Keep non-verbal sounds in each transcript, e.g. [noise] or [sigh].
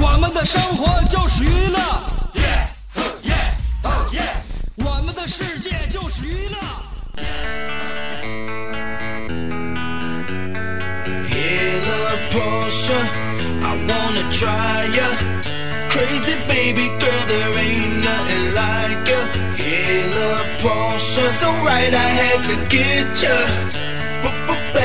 我们的生活就是娱乐，我们的世界就是娱乐。Hey, little Portia, I wanna try ya. Crazy baby girl, there ain't nothing like ya. Hey, little Portia, so right I had to get ya.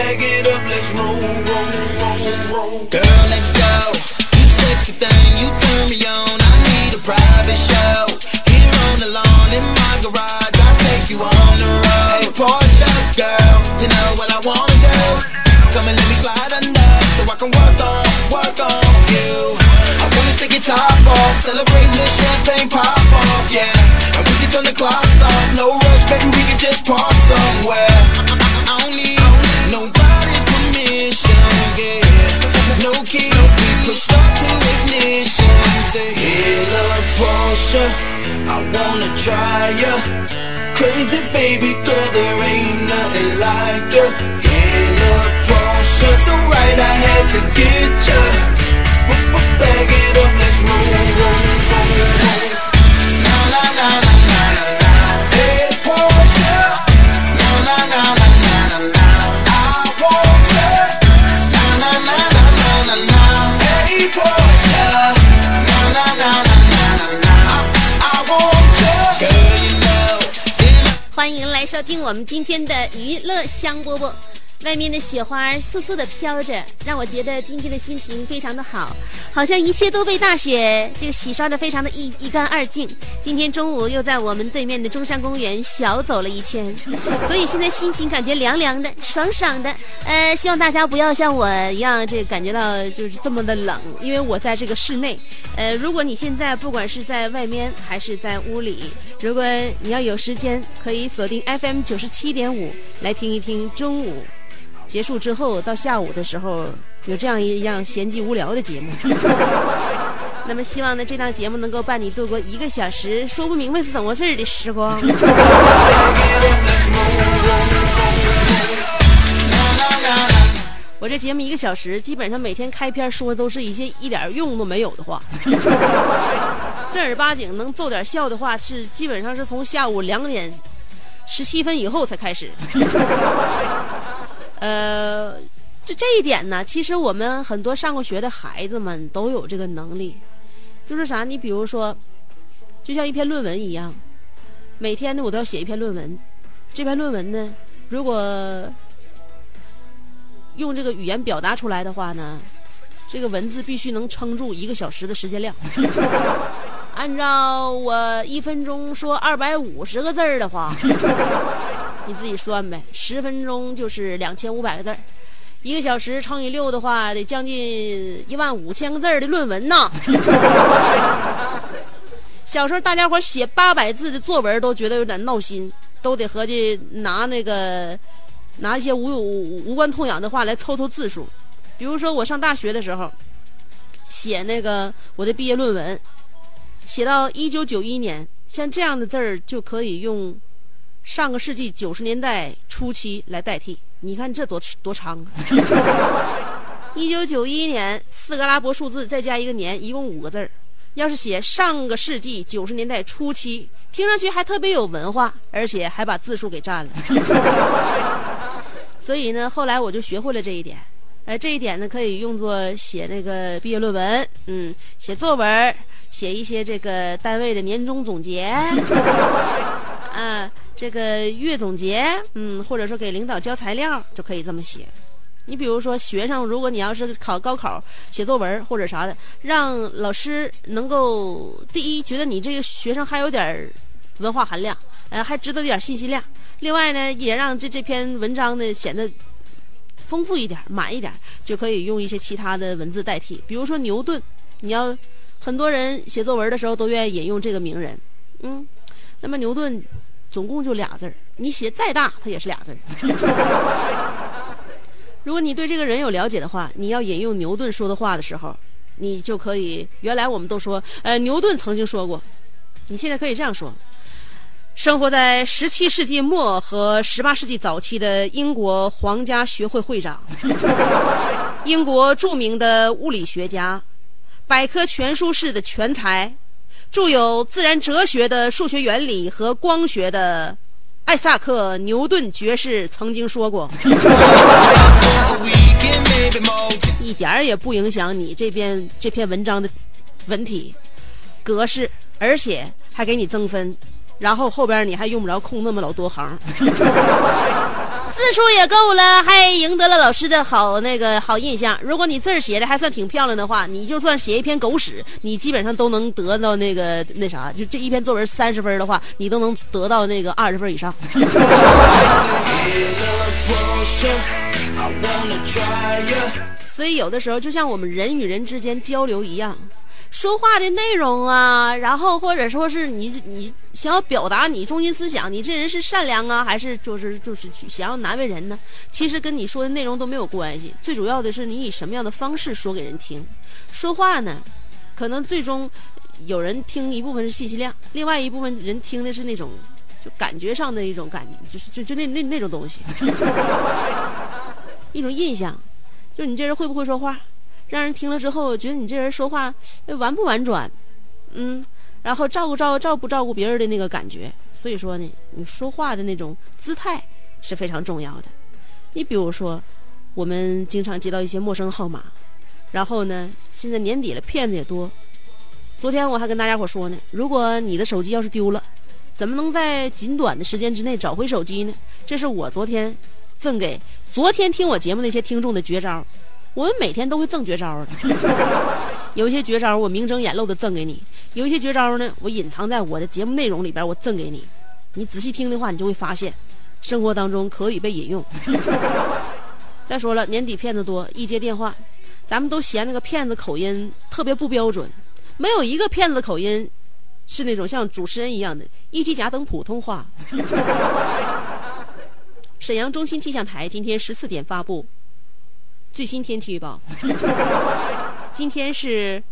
Bag it up, let's roll, roll, roll, roll. Girl, let's go. You sexy thing, you turn me on. I need a private show. Here on the lawn in my garage, I'll take you on the road. Hey, Portia, girl, you know what I wanna do. Come and let me slide under, so I can work on, work on you. I wanna take your top off, celebrate the champagne pop off, yeah. And we can turn the clocks off, no rush, baby, we can just park somewhere. Portia, I wanna try ya. Crazy baby girl, there ain't nothing like ya. Hey, little Portia, so right I had to get ya. Bag it up, let's roll, roll, roll, 收听我们今天的娱乐香饽饽。外面的雪花簌簌的飘着，让我觉得今天的心情非常的好，好像一切都被大雪这个洗刷的非常的一一干二净。今天中午又在我们对面的中山公园小走了一圈，所以现在心情感觉凉凉的、爽爽的。呃，希望大家不要像我一样，这感觉到就是这么的冷，因为我在这个室内。呃，如果你现在不管是在外面还是在屋里，如果你要有时间，可以锁定 FM 九十七点五来听一听中午。结束之后，到下午的时候有这样一样闲极无聊的节目。[laughs] 那么，希望呢这档节目能够伴你度过一个小时说不明白是怎么回事的时光。[laughs] 我这节目一个小时，基本上每天开篇说的都是一些一点用都没有的话，正儿八经能奏点笑的话，是基本上是从下午两点十七分以后才开始。[laughs] 呃，这这一点呢，其实我们很多上过学的孩子们都有这个能力，就是啥？你比如说，就像一篇论文一样，每天呢我都要写一篇论文，这篇论文呢，如果用这个语言表达出来的话呢，这个文字必须能撑住一个小时的时间量。[laughs] 按照我一分钟说二百五十个字儿的话。[laughs] 你自己算呗，十分钟就是两千五百个字儿，一个小时乘以六的话，得将近一万五千个字儿的论文呐。[laughs] 小时候大家伙写八百字的作文都觉得有点闹心，都得合计拿那个拿一些无无无关痛痒的话来凑凑字数。比如说我上大学的时候，写那个我的毕业论文，写到一九九一年，像这样的字儿就可以用。上个世纪九十年代初期来代替，你看这多多长啊！[laughs] 一九九一年四个阿拉伯数字再加一个年，一共五个字儿。要是写上个世纪九十年代初期，听上去还特别有文化，而且还把字数给占了。[laughs] 所以呢，后来我就学会了这一点。呃，这一点呢，可以用作写那个毕业论文，嗯，写作文。写一些这个单位的年终总结，啊，[laughs] 这个月总结，嗯，或者说给领导交材料，就可以这么写。你比如说，学生，如果你要是考高考写作文或者啥的，让老师能够第一觉得你这个学生还有点文化含量，呃，还知道点信息量。另外呢，也让这这篇文章呢显得丰富一点、满一点，就可以用一些其他的文字代替。比如说牛顿，你要很多人写作文的时候都愿意引用这个名人，嗯，那么牛顿总共就俩字儿，你写再大，它也是俩字儿。[laughs] 如果你对这个人有了解的话，你要引用牛顿说的话的时候，你就可以。原来我们都说，呃，牛顿曾经说过，你现在可以这样说：生活在十七世纪末和十八世纪早期的英国皇家学会会长，[laughs] 英国著名的物理学家，百科全书式的全才，著有自然哲学的数学原理和光学的。艾萨克·牛顿爵士曾经说过：“ [laughs] 一点儿也不影响你这篇这篇文章的文体格式，而且还给你增分，然后后边你还用不着空那么老多行。[laughs] ”字数也够了，还赢得了老师的好那个好印象。如果你字儿写的还算挺漂亮的话，你就算写一篇狗屎，你基本上都能得到那个那啥。就这一篇作文三十分的话，你都能得到那个二十分以上。[laughs] 所以有的时候，就像我们人与人之间交流一样。说话的内容啊，然后或者说是你你想要表达你中心思想，你这人是善良啊，还是就是就是想要难为人呢？其实跟你说的内容都没有关系，最主要的是你以什么样的方式说给人听。说话呢，可能最终有人听一部分是信息量，另外一部分人听的是那种就感觉上的一种感觉，就是就就那那那种东西，[laughs] 一种印象，就你这人会不会说话？让人听了之后觉得你这人说话婉不婉转，嗯，然后照顾照顾照不照顾别人的那个感觉。所以说呢，你说话的那种姿态是非常重要的。你比如说，我们经常接到一些陌生号码，然后呢，现在年底了，骗子也多。昨天我还跟大家伙说呢，如果你的手机要是丢了，怎么能在仅短的时间之内找回手机呢？这是我昨天赠给昨天听我节目那些听众的绝招。我们每天都会赠绝招的，有一些绝招我明睁眼露的赠给你，有一些绝招呢我隐藏在我的节目内容里边，我赠给你。你仔细听的话，你就会发现，生活当中可以被引用。[laughs] 再说了，年底骗子多，一接电话，咱们都嫌那个骗子口音特别不标准，没有一个骗子口音是那种像主持人一样的，一机甲等普通话。[laughs] 沈阳中心气象台今天十四点发布。最新天气预报，[laughs] 今天是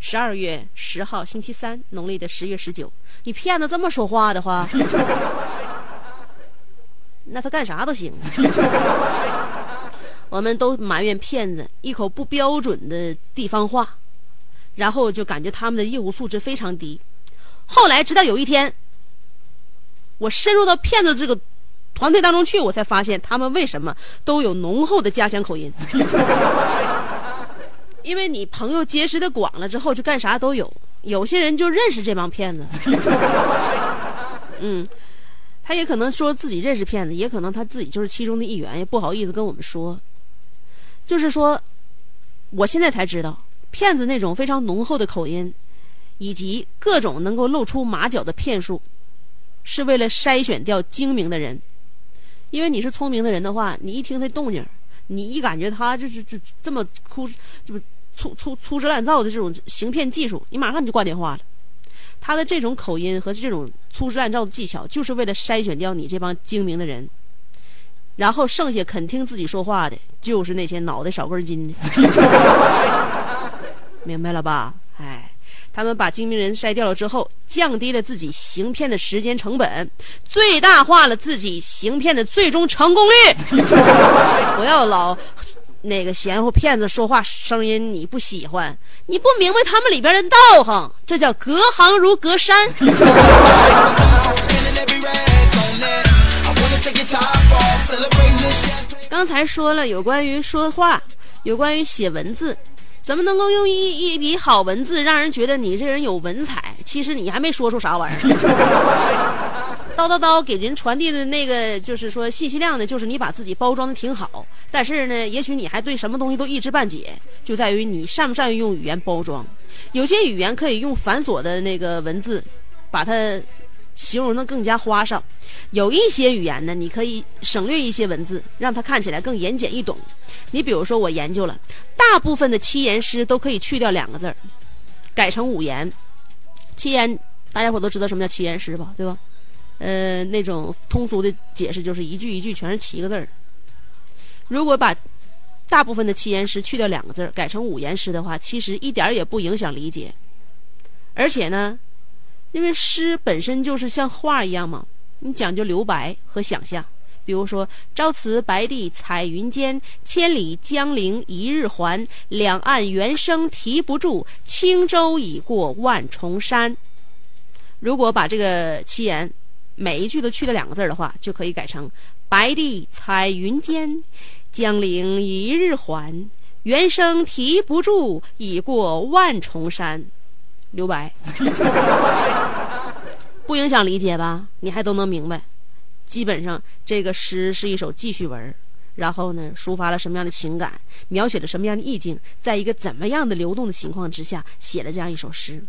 十二月十号星期三，农历的十月十九。你骗子这么说话的话，[laughs] 那他干啥都行。[laughs] 我们都埋怨骗子一口不标准的地方话，然后就感觉他们的业务素质非常低。后来直到有一天，我深入到骗子这个。团队当中去，我才发现他们为什么都有浓厚的家乡口音。[laughs] 因为你朋友结识的广了之后，就干啥都有。有些人就认识这帮骗子。嗯，他也可能说自己认识骗子，也可能他自己就是其中的一员，也不好意思跟我们说。就是说，我现在才知道，骗子那种非常浓厚的口音，以及各种能够露出马脚的骗术，是为了筛选掉精明的人。因为你是聪明的人的话，你一听他动静，你一感觉他就是这这么粗，这么粗粗粗制滥造的这种行骗技术，你马上就挂电话了。他的这种口音和这种粗制滥造的技巧，就是为了筛选掉你这帮精明的人，然后剩下肯听自己说话的，就是那些脑袋少根筋的。[laughs] 明白了吧？他们把精明人筛掉了之后，降低了自己行骗的时间成本，最大化了自己行骗的最终成功率。[laughs] 不要老那个嫌乎骗子说话声音你不喜欢，你不明白他们里边的道行，这叫隔行如隔山。[laughs] 刚才说了有关于说话，有关于写文字。怎么能够用一一笔好文字让人觉得你这人有文采？其实你还没说出啥玩意儿。[laughs] 叨叨叨给人传递的那个就是说信息量呢，就是你把自己包装的挺好，但是呢，也许你还对什么东西都一知半解，就在于你善不善于用语言包装。有些语言可以用繁琐的那个文字，把它形容的更加花哨；有一些语言呢，你可以省略一些文字，让它看起来更言简意懂。你比如说，我研究了，大部分的七言诗都可以去掉两个字儿，改成五言。七言，大家伙都知道什么叫七言诗吧？对吧？呃，那种通俗的解释就是一句一句全是七个字儿。如果把大部分的七言诗去掉两个字儿，改成五言诗的话，其实一点也不影响理解。而且呢，因为诗本身就是像画一样嘛，你讲究留白和想象。比如说“朝辞白帝彩云间，千里江陵一日还。两岸猿声啼不住，轻舟已过万重山。”如果把这个七言每一句都去掉两个字的话，就可以改成“白帝彩云间，江陵一日还。猿声啼不住，已过万重山。”留白，[laughs] 不影响理解吧？你还都能明白。基本上，这个诗是一首记叙文，然后呢，抒发了什么样的情感，描写了什么样的意境，在一个怎么样的流动的情况之下，写了这样一首诗。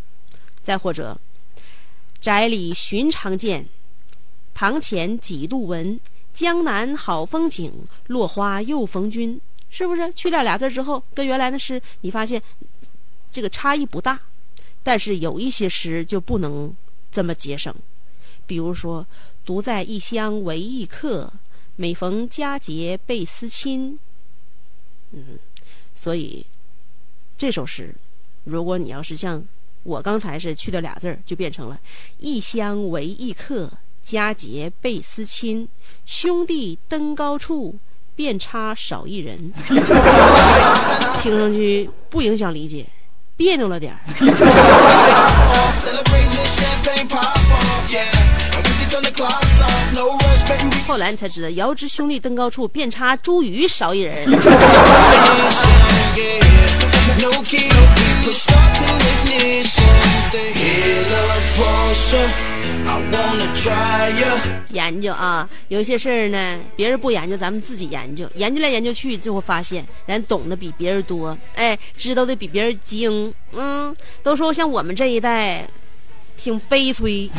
再或者，宅里寻常见，堂前几度闻，江南好风景，落花又逢君。是不是去掉俩字之后，跟原来的诗你发现这个差异不大？但是有一些诗就不能这么节省，比如说。独在异乡为异客，每逢佳节倍思亲。嗯，所以这首诗，如果你要是像我刚才是去掉俩字儿，就变成了异乡为异客，佳节倍思亲。兄弟登高处，遍差少一人。[laughs] 听上去不影响理解，别扭了点儿。后来你才知道，遥知兄弟登高处，遍插茱萸少一人。研究啊，有些事儿呢，别人不研究，咱们自己研究。研究来研究去，最后发现，人懂得比别人多，哎，知道的比别人精。嗯，都说像我们这一代。挺悲催，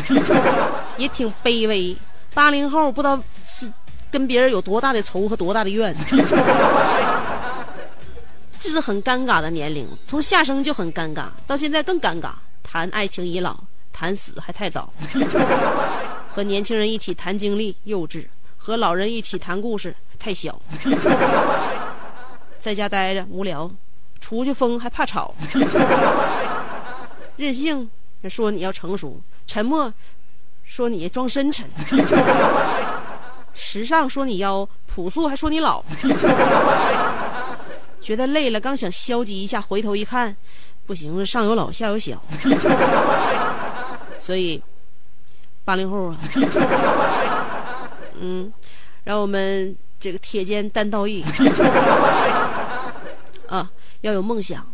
[laughs] 也挺卑微。八零后不知道是跟别人有多大的仇和多大的怨，[laughs] 这是很尴尬的年龄。从下生就很尴尬，到现在更尴尬。谈爱情已老，谈死还太早。[laughs] 和年轻人一起谈经历幼稚，和老人一起谈故事太小。在家待着无聊，出去疯还怕吵。任性。说你要成熟，沉默；说你装深沉，时尚；说你要朴素，还说你老。觉得累了，刚想消极一下，回头一看，不行，上有老，下有小。所以，八零后啊，嗯，让我们这个铁肩担道义啊，要有梦想。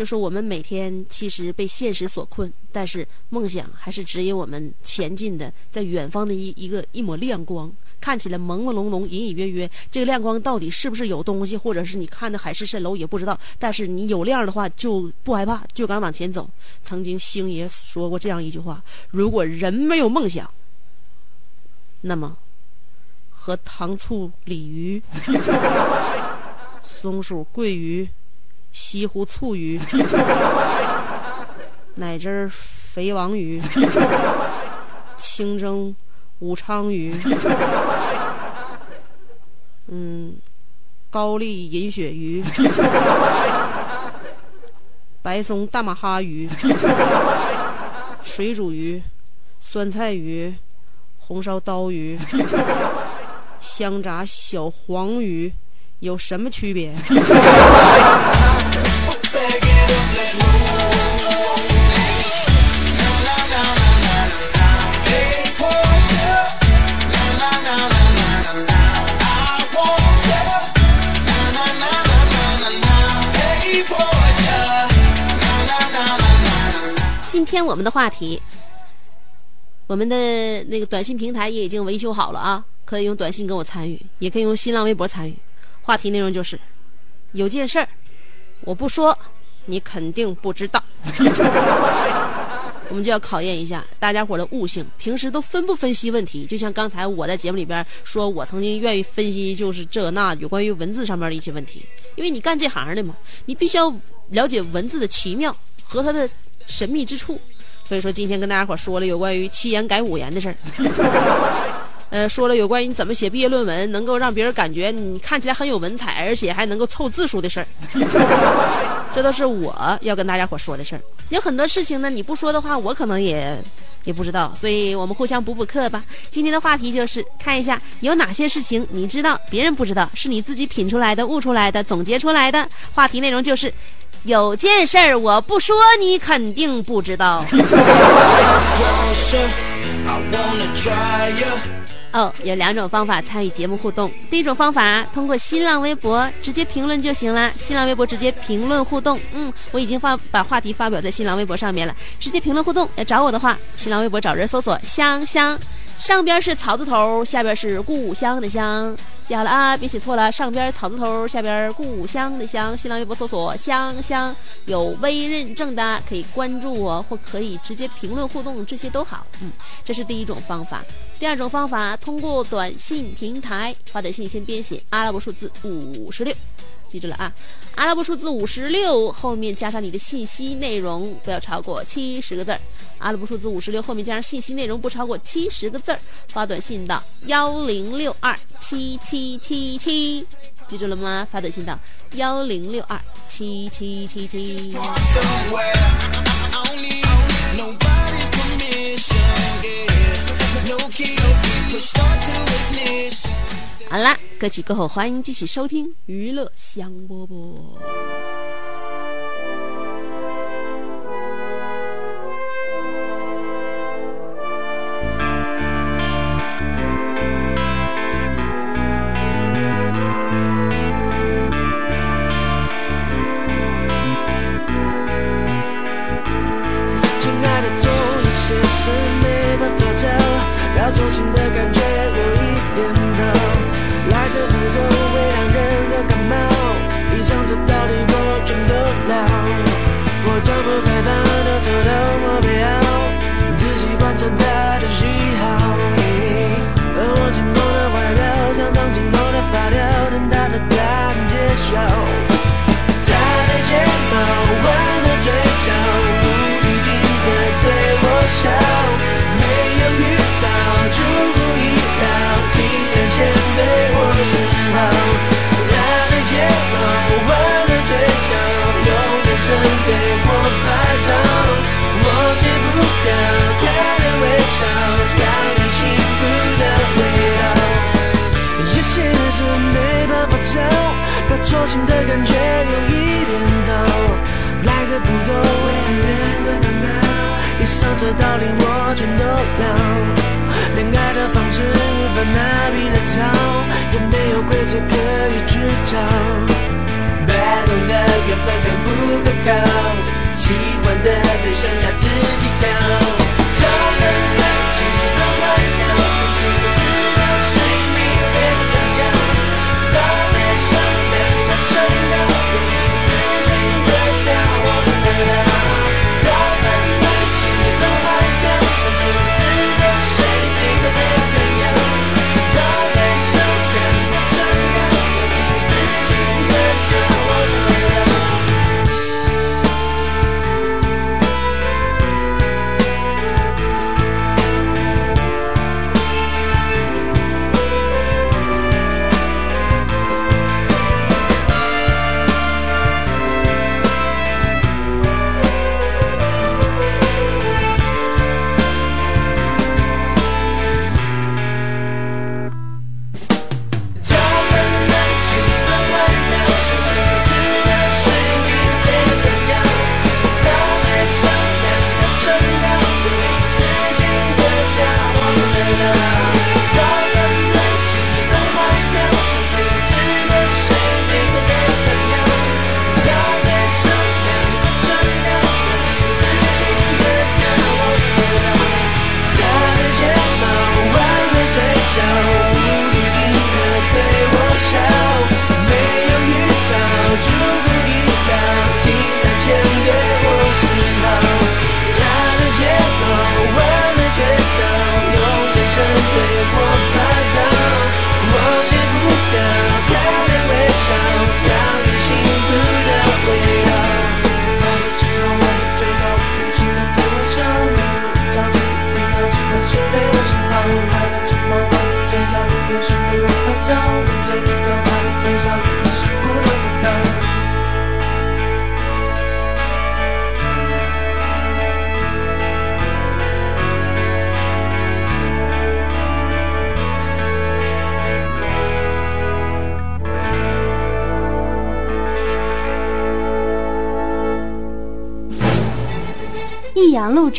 就说我们每天其实被现实所困，但是梦想还是指引我们前进的，在远方的一一个一抹亮光，看起来朦朦胧胧、隐隐约约。这个亮光到底是不是有东西，或者是你看的海市蜃楼也不知道。但是你有亮的话，就不害怕，就敢往前走。曾经星爷说过这样一句话：如果人没有梦想，那么和糖醋鲤鱼、[laughs] 松鼠桂鱼。西湖醋鱼，[laughs] 奶汁儿肥王鱼，[laughs] 清蒸武昌鱼，[laughs] 嗯，高丽银鳕鱼，白松大马哈鱼，水煮鱼，酸菜鱼，红烧刀鱼，香炸小黄鱼。有什么区别？今天我们的话题，我们的那个短信平台也已经维修好了啊，可以用短信跟我参与，也可以用新浪微博参与。话题内容就是，有件事儿，我不说，你肯定不知道。[laughs] 我们就要考验一下大家伙的悟性，平时都分不分析问题？就像刚才我在节目里边说，我曾经愿意分析就是这那有关于文字上面的一些问题，因为你干这行的嘛，你必须要了解文字的奇妙和它的神秘之处。所以说，今天跟大家伙说了有关于七言改五言的事儿。呃，说了有关于怎么写毕业论文，能够让别人感觉你看起来很有文采，而且还能够凑字数的事儿，[laughs] 这都是我要跟大家伙说的事儿。有很多事情呢，你不说的话，我可能也也不知道，所以我们互相补补课吧。今天的话题就是看一下有哪些事情你知道，别人不知道，是你自己品出来的、悟出来的、总结出来的。话题内容就是有件事儿我不说，你肯定不知道。哦，有两种方法参与节目互动。第一种方法，通过新浪微博直接评论就行了。新浪微博直接评论互动，嗯，我已经发把话题发表在新浪微博上面了，直接评论互动。要找我的话，新浪微博找人搜索“香香”，上边是草字头，下边是故乡的乡。记好了啊，别写错了，上边草字头，下边故乡的乡。新浪微博搜索“香香”，有微认证的可以关注我，或可以直接评论互动，这些都好。嗯，这是第一种方法。第二种方法，通过短信平台发短信，先编写阿拉伯数字五十六，记住了啊！阿拉伯数字五十六后面加上你的信息内容，不要超过七十个字儿。阿拉伯数字五十六后面加上信息内容不超过七十个字儿，发短信到幺零六二七七七七，记住了吗？发短信到幺零六二七七七七。好啦，歌曲过后，欢迎继续收听娱乐香饽饽。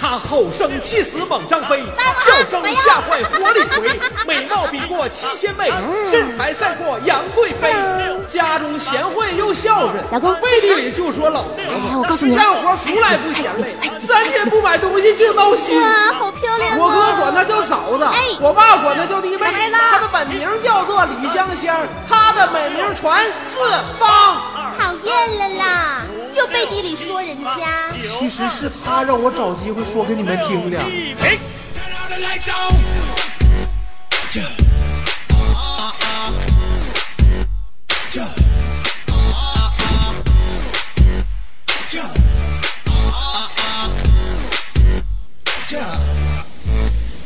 他吼声气死猛张飞，笑声吓坏活李逵，美貌比过七仙妹，身材赛过杨贵妃。家中贤惠又孝顺，老公背地里就说老婆。哎，我告诉你，干活从来不嫌累，三天不买东西就闹心。哇，好漂亮、哦！我哥管她叫嫂子，哎我爸管她叫弟妹。她的本名叫做李香香，她的美名传四方。讨厌了啦，又背地里说人家。其实是他让我找机会说给你们听的。预备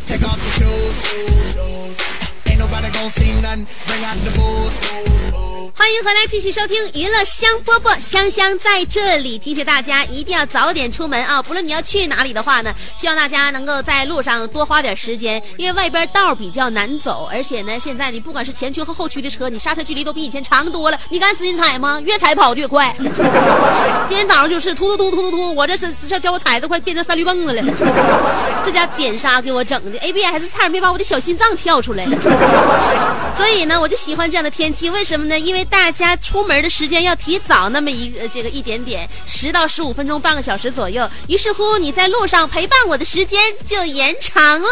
，Take off your shoes, shoes, shoes. Ain't nobody gonna see nothing. Bring out the booze, booze, booze. 欢迎回来，继续收听娱乐香饽饽，香香在这里提醒大家一定要早点出门啊！不论你要去哪里的话呢，希望大家能够在路上多花点时间，因为外边道比较难走，而且呢，现在你不管是前驱和后驱的车，你刹车距离都比以前长多了。你敢使劲踩吗？越踩跑的越快。今天早上就是突突突突突突，我这是这叫我踩的快变成三驴蹦子了。这家点刹给我整的，ABS 差点没把我的小心脏跳出来。所以呢，我就喜欢这样的天气。为什么呢？因为大家出门的时间要提早那么一个这个一点点，十到十五分钟，半个小时左右。于是乎，你在路上陪伴我的时间就延长了。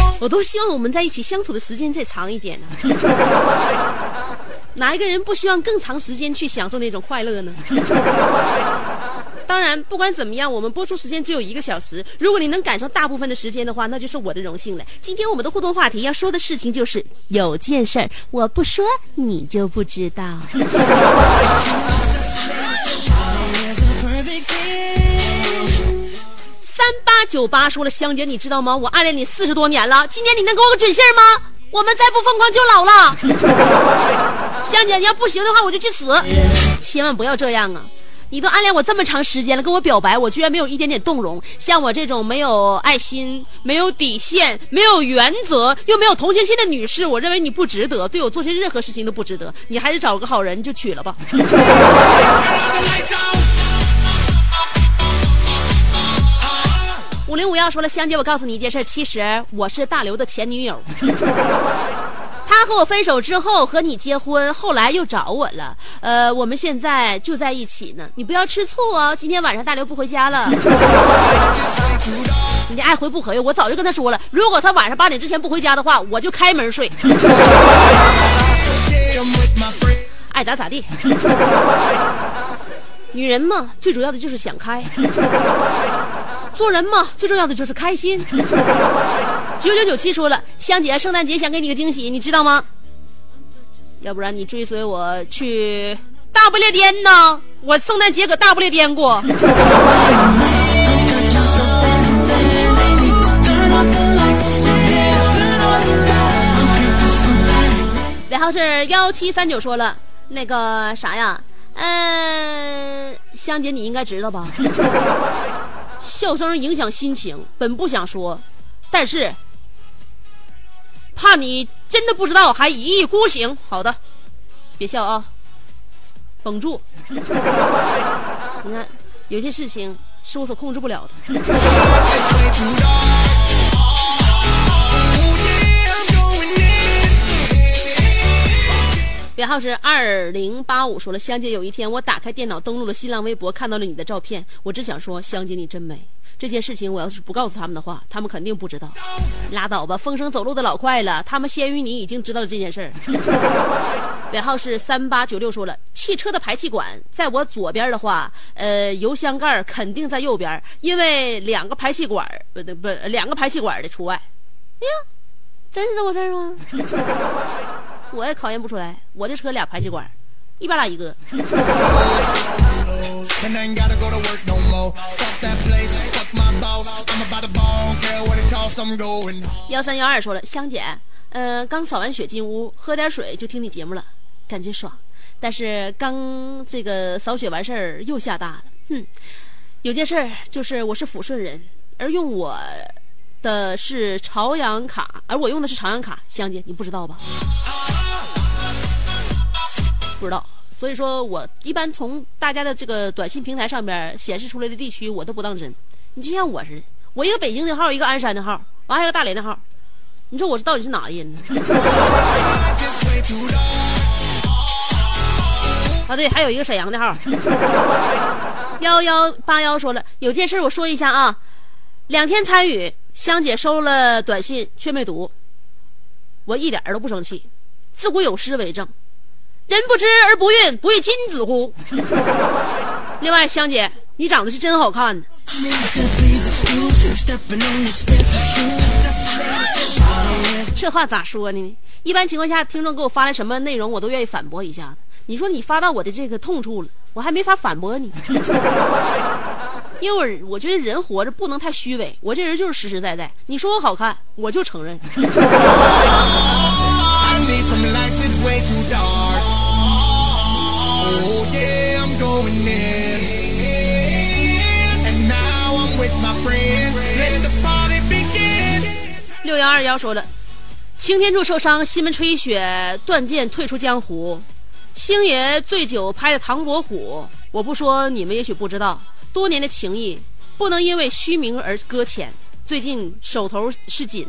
Oh, 我都希望我们在一起相处的时间再长一点呢、[laughs] 哪一个人不希望更长时间去享受那种快乐呢？当然，不管怎么样，我们播出时间只有一个小时。如果你能赶上大部分的时间的话，那就是我的荣幸了。今天我们的互动话题要说的事情就是，有件事儿我不说你就不知道。[laughs] 三八九八说了，香姐，你知道吗？我暗恋你四十多年了，今天你能给我个准信儿吗？我们再不疯狂就老了。香姐，你要不行的话，我就去死！千万不要这样啊！你都暗恋我这么长时间了，跟我表白，我居然没有一点点动容。像我这种没有爱心、没有底线、没有原则又没有同情心的女士，我认为你不值得，对我做些任何事情都不值得。你还是找个好人就娶了吧。[laughs] 五零五幺说了，香姐，我告诉你一件事，其实我是大刘的前女友。和我分手之后和你结婚，后来又找我了。呃，我们现在就在一起呢。你不要吃醋哦，今天晚上大刘不回家了。[laughs] 你爱回不回？我早就跟他说了，如果他晚上八点之前不回家的话，我就开门睡，[laughs] 爱咋咋地。女人嘛，最主要的就是想开。做人嘛，最重要的就是开心。九九九七说了，香姐，圣诞节想给你个惊喜，你知道吗？要不然你追随我去大不列颠呢？我圣诞节搁大不列颠过。然后是幺七三九说了，那个啥呀，嗯、香姐你应该知道吧？[laughs] 笑声影响心情，本不想说，但是怕你真的不知道，还一意孤行。好的，别笑啊，绷住。[laughs] 你看，有些事情是我所控制不了的。Oh. 编号是二零八五，说了，香姐，有一天我打开电脑登录了新浪微博，看到了你的照片，我只想说，香姐你真美。这件事情我要是不告诉他们的话，他们肯定不知道。拉倒吧，风声走路的老快了，他们先于你已经知道了这件事儿。[laughs] 尾号是三八九六，说了，汽车的排气管在我左边的话，呃，油箱盖肯定在右边，因为两个排气管不对不两个排气管的除外。哎呀，真是这么事儿吗？我也考验不出来，我这车俩排气管，一巴拉一个。幺三幺二说了，香姐，呃，刚扫完雪进屋，喝点水就听你节目了，感觉爽。但是刚这个扫雪完事儿又下大了，哼。有件事儿就是我是抚顺人，而用我的是朝阳卡，而我用的是朝阳卡，香姐你不知道吧？不知道。所以说我一般从大家的这个短信平台上边显示出来的地区，我都不当真。你就像我似的，我一个北京的号，一个鞍山的号，完还有大连的号，你说我到底是哪的人呢？啊，对，还有一个沈阳的号。幺幺八幺说了，有件事我说一下啊，两天参与，香姐收了短信却没读，我一点都不生气。自古有诗为证。人不知而不愠，不亦君子乎？[laughs] 另外，香姐，你长得是真好看。这话咋说呢？一般情况下，听众给我发来什么内容，我都愿意反驳一下。你说你发到我的这个痛处了，我还没法反驳你，因为我我觉得人活着不能太虚伪，我这人就是实实在在。你说我好看，我就承认。六幺二幺说了，擎天柱受伤，西门吹雪断剑退出江湖，星爷醉酒拍的唐伯虎。我不说，你们也许不知道，多年的情谊不能因为虚名而搁浅。最近手头是紧，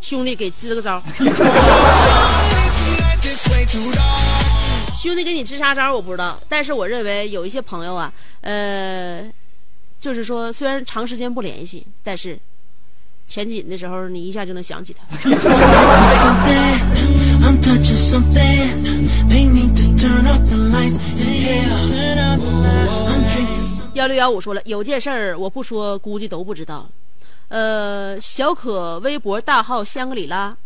兄弟给支个招。[laughs] 兄弟给你支啥招我不知道，但是我认为有一些朋友啊，呃，就是说虽然长时间不联系，但是前紧的时候你一下就能想起他。幺六幺五说了，有件事儿我不说，估计都不知道。呃，小可微博大号香格里拉，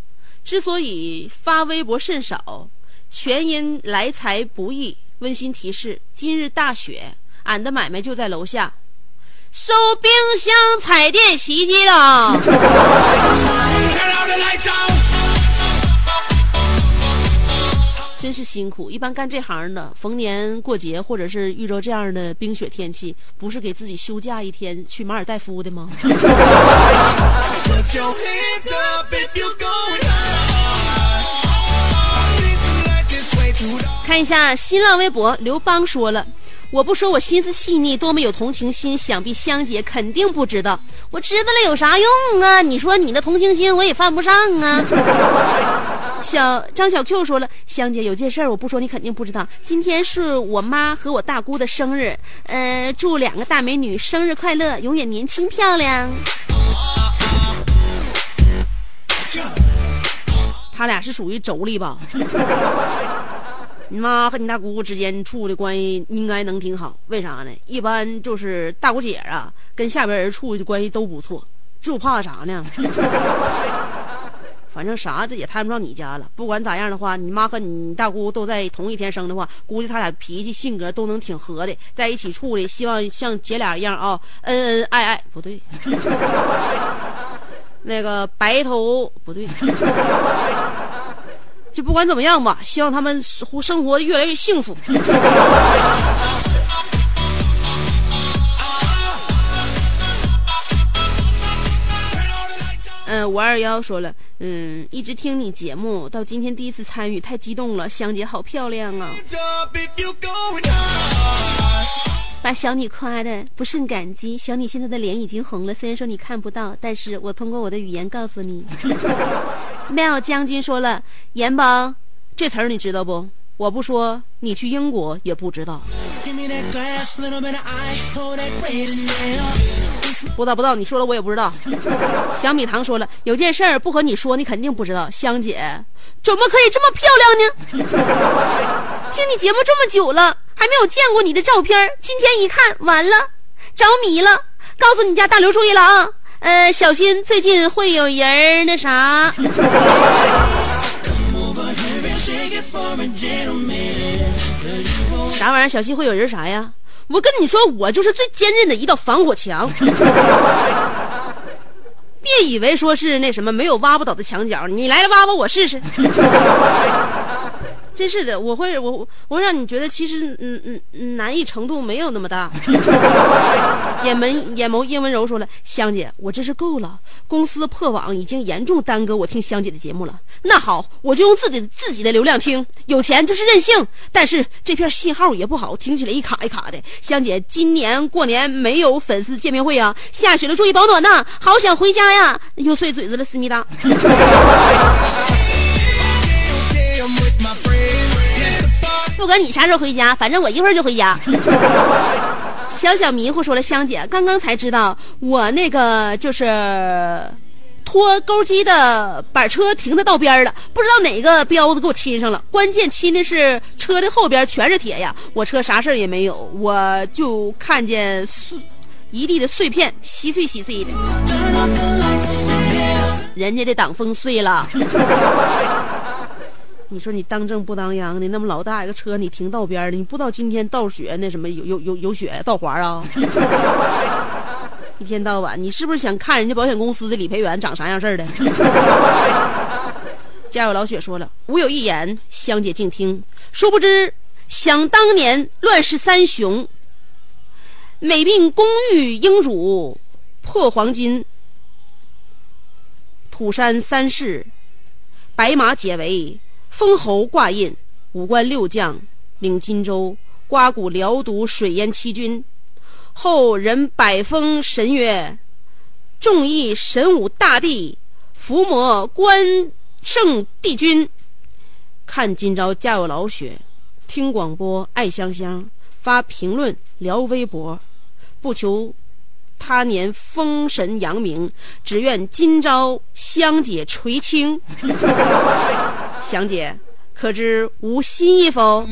之所以发微博甚少，全因来财不易。温馨提示：今日大雪，俺的买卖就在楼下，收冰箱彩电洗衣机的啊真是辛苦一般干这行的逢年过节或者是遇着这样的冰雪天气不是给自己休假一天去马尔代夫的吗？[laughs] 看一下新浪微博刘邦说了我不说我心思细腻，多么有同情心，想必香姐肯定不知道。我知道了有啥用啊？你说你的同情心我也犯不上啊。[laughs] ”小张小 Q 说了：“香姐有件事儿，我不说你肯定不知道。今天是我妈和我大姑的生日，呃，祝两个大美女生日快乐，永远年轻漂亮。”他俩是属于妯娌吧？你妈和你大姑姑之间处的关系应该能挺好，为啥呢？一般就是大姑姐啊，跟下边人处的关系都不错，就怕啥呢？[laughs] 反正啥子也摊不上你家了。不管咋样的话，你妈和你大姑都在同一天生的话，估计他俩脾气性格都能挺合的，在一起处的，希望像姐俩一样啊，恩恩爱爱。不对，[laughs] 那个白头不对。就不管怎么样吧，希望他们生生活越来越幸福。嗯，[laughs] 五二幺说了，嗯，一直听你节目，到今天第一次参与，太激动了。香姐好漂亮啊. [laughs] 把小女夸的不胜感激。小女现在的脸已经红了，虽然说你看不到，但是我通过我的语言告诉你。Smile 将军说了，盐帮这词儿你知道不？我不说，你去英国也不知道。不知道不知道，你说了我也不知道。小米糖说了，有件事儿不和你说，你肯定不知道。香姐怎么可以这么漂亮呢？听你节目这么久了，还没有见过你的照片，今天一看，完了，着迷了。告诉你家大刘注意了啊，呃，小心最近会有人那啥。啥玩意儿？小心会有人啥呀？我跟你说，我就是最坚韧的一道防火墙。别以为说是那什么没有挖不倒的墙角，你来了挖挖我试试。真是的，我会我我会让你觉得其实嗯嗯嗯难易程度没有那么大。[laughs] 眼门眼眸叶温柔说了：“香姐，我真是够了，公司破网已经严重耽搁我听香姐的节目了。那好，我就用自己自己的流量听，有钱就是任性。但是这片信号也不好，听起来一卡一卡的。香姐，今年过年没有粉丝见面会啊？下雪了，注意保暖呐！好想回家呀！又碎嘴子了，思密达。[laughs] ”不管你啥时候回家，反正我一会儿就回家。[laughs] 小小迷糊说了，香姐刚刚才知道，我那个就是拖钩机的板车停在道边了，不知道哪个彪子给我亲上了。关键亲的是车的后边全是铁呀，我车啥事儿也没有，我就看见碎一地的碎片，稀碎稀碎的。人家的挡风碎了。[laughs] 你说你当正不当央的，那么老大一个车，你停道边的，你不知道今天倒雪那什么有有有有雪道滑啊？[laughs] 一天到晚，你是不是想看人家保险公司的理赔员长啥样式儿的？[laughs] 家有老雪说了，吾有一言，香姐静听。殊不知，想当年乱世三雄，美并公寓英主破黄金，土山三世，白马解围。封侯挂印，五关六将领荆州，刮骨疗毒，水淹七军。后人百封神曰：“众议神武大帝，伏魔关圣帝君。”看今朝家有老雪，听广播爱香香，发评论聊微博，不求他年封神扬名，只愿今朝香姐垂青。香姐，可知无心意否？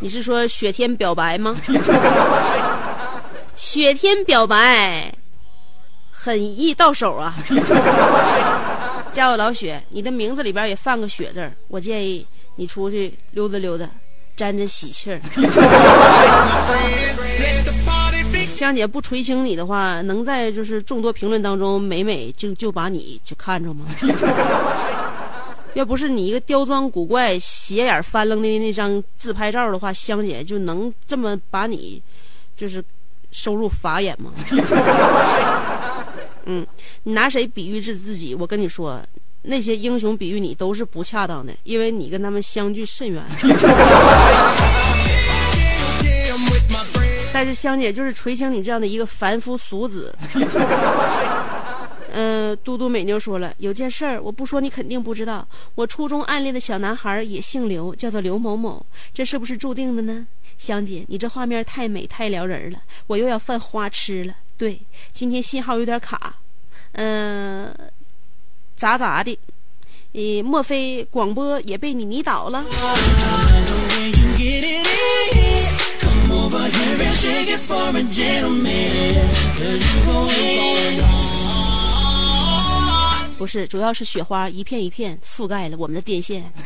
你是说雪天表白吗？[laughs] 雪天表白，很易到手啊！[laughs] 家有老雪，你的名字里边也放个雪字儿，我建议你出去溜达溜达，沾沾喜气儿。[laughs] 香姐不垂青你的话，能在就是众多评论当中每每就就把你就看着吗？[laughs] 要不是你一个刁钻古怪、斜眼翻楞的那张自拍照的话，香姐就能这么把你就是收入法眼吗？[laughs] 嗯，你拿谁比喻自自己？我跟你说，那些英雄比喻你都是不恰当的，因为你跟他们相距甚远。[laughs] 但是香姐就是垂青你这样的一个凡夫俗子。嗯，[laughs] 嘟嘟美妞说了，有件事儿我不说你肯定不知道。我初中暗恋的小男孩也姓刘，叫做刘某某，这是不是注定的呢？香姐，你这画面太美太撩人了，我又要犯花痴了。对，今天信号有点卡，嗯，咋咋的？呃，莫非广播也被你迷倒了？不是，主要是雪花一片一片覆盖了我们的电线。[laughs]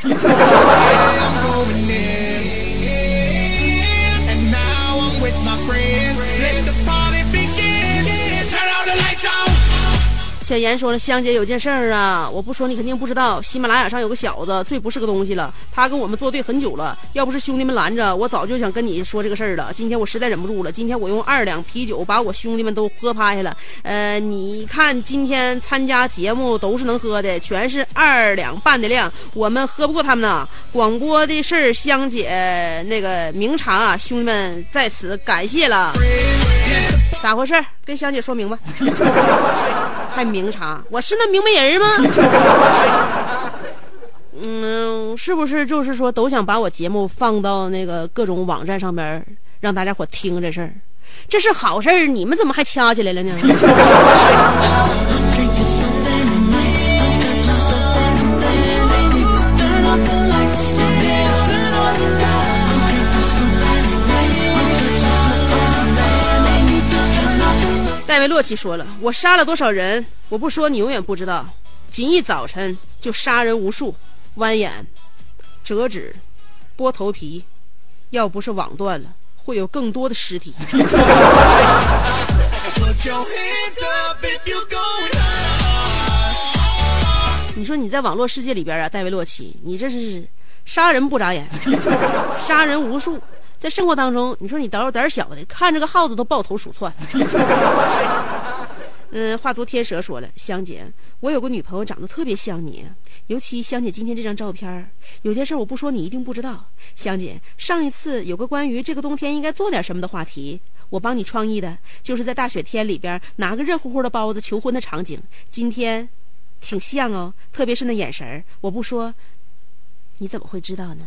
小严说了，香姐有件事儿啊，我不说你肯定不知道。喜马拉雅上有个小子，最不是个东西了。他跟我们作对很久了，要不是兄弟们拦着，我早就想跟你说这个事儿了。今天我实在忍不住了，今天我用二两啤酒把我兄弟们都喝趴下了。呃，你看今天参加节目都是能喝的，全是二两半的量，我们喝不过他们呐。广播的事儿，香姐那个明察啊，兄弟们在此感谢了。咋回事？跟香姐说明白。[laughs] 还明察，我是那明白人吗？[laughs] 嗯，是不是就是说都想把我节目放到那个各种网站上边，让大家伙听这事儿？这是好事儿，你们怎么还掐起来了呢？[laughs] 洛奇说了：“我杀了多少人？我不说，你永远不知道。仅一早晨就杀人无数，剜眼、折指、剥头皮，要不是网断了，会有更多的尸体。你说你在网络世界里边啊，戴维洛奇，你这是杀人不眨眼，[laughs] 杀人无数。在生活当中，你说你胆儿胆小的，看着个耗子都抱头鼠窜。嗯，[laughs] 话说天蛇说了，香姐，我有个女朋友长得特别像你，尤其香姐今天这张照片儿有件事我不说你一定不知道。香姐，上一次有个关于这个冬天应该做点什么的话题，我帮你创意的，就是在大雪天里边拿个热乎乎的包子求婚的场景。今天挺像哦，特别是那眼神儿，我不说，你怎么会知道呢？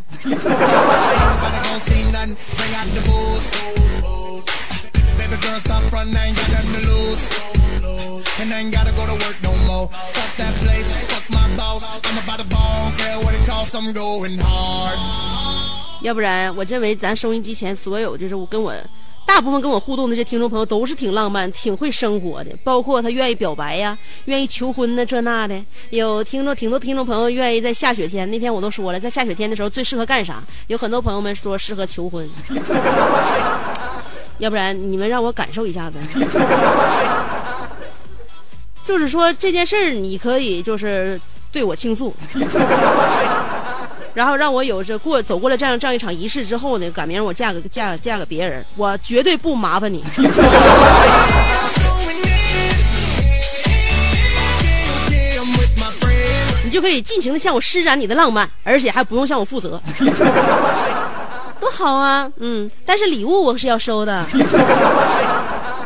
要不然我认为咱收音机前所有，就是我跟我。大部分跟我互动的这听众朋友都是挺浪漫、挺会生活的，包括他愿意表白呀、愿意求婚呢，这那的。有听众挺多听众朋友愿意在下雪天，那天我都说了，在下雪天的时候最适合干啥？有很多朋友们说适合求婚。[laughs] 要不然你们让我感受一下呗。[laughs] 就是说这件事儿，你可以就是对我倾诉，然后让我有着过走过了这样这样一场仪式之后呢，赶明儿我嫁给嫁嫁给别人，我绝对不麻烦你。[laughs] 你就可以尽情的向我施展你的浪漫，而且还不用向我负责，多好啊！嗯，但是礼物我是要收的。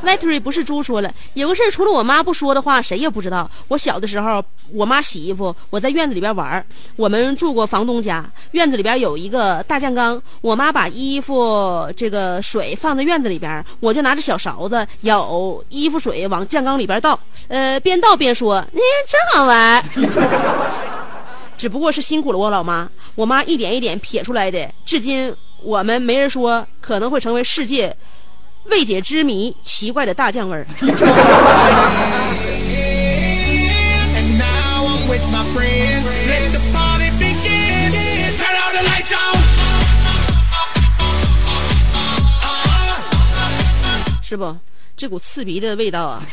Victory 不是猪说了，有个事儿除了我妈不说的话，谁也不知道。我小的时候，我妈洗衣服，我在院子里边玩。我们住过房东家，院子里边有一个大酱缸，我妈把衣服这个水放在院子里边，我就拿着小勺子舀衣服水往酱缸里边倒，呃，边倒边说：“哎，真好玩。[laughs] ”只不过是辛苦了我老妈，我妈一点一点撇出来的，至今我们没人说可能会成为世界未解之谜，奇怪的大酱味儿。[laughs] 是不？这股刺鼻的味道啊，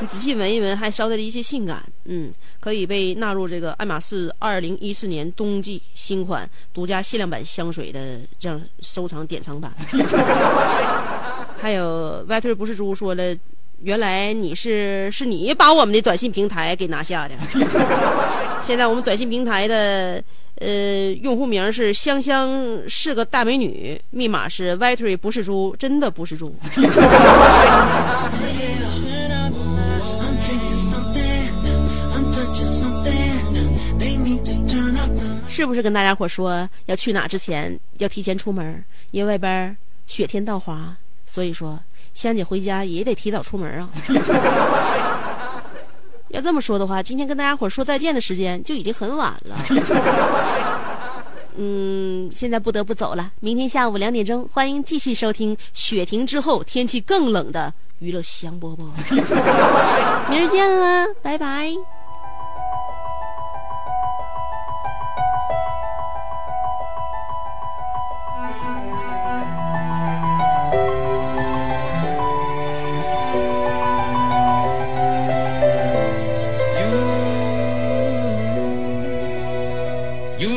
你仔细闻一闻，还捎带着一些性感，嗯，可以被纳入这个爱马仕二零一四年冬季新款独家限量版香水的这样收藏典藏版。还有 e r 不是猪说了，原来你是是你把我们的短信平台给拿下的，[laughs] 现在我们短信平台的。呃，用户名是香香是个大美女，密码是 Victory 不是猪，真的不是猪。[laughs] 是不是跟大家伙说要去哪之前要提前出门，因为外边雪天道滑，所以说香姐回家也得提早出门啊。[laughs] 要这么说的话，今天跟大家伙说再见的时间就已经很晚了。[laughs] 嗯，现在不得不走了。明天下午两点钟，欢迎继续收听雪停之后天气更冷的娱乐香饽饽。[laughs] 明儿见了，拜拜。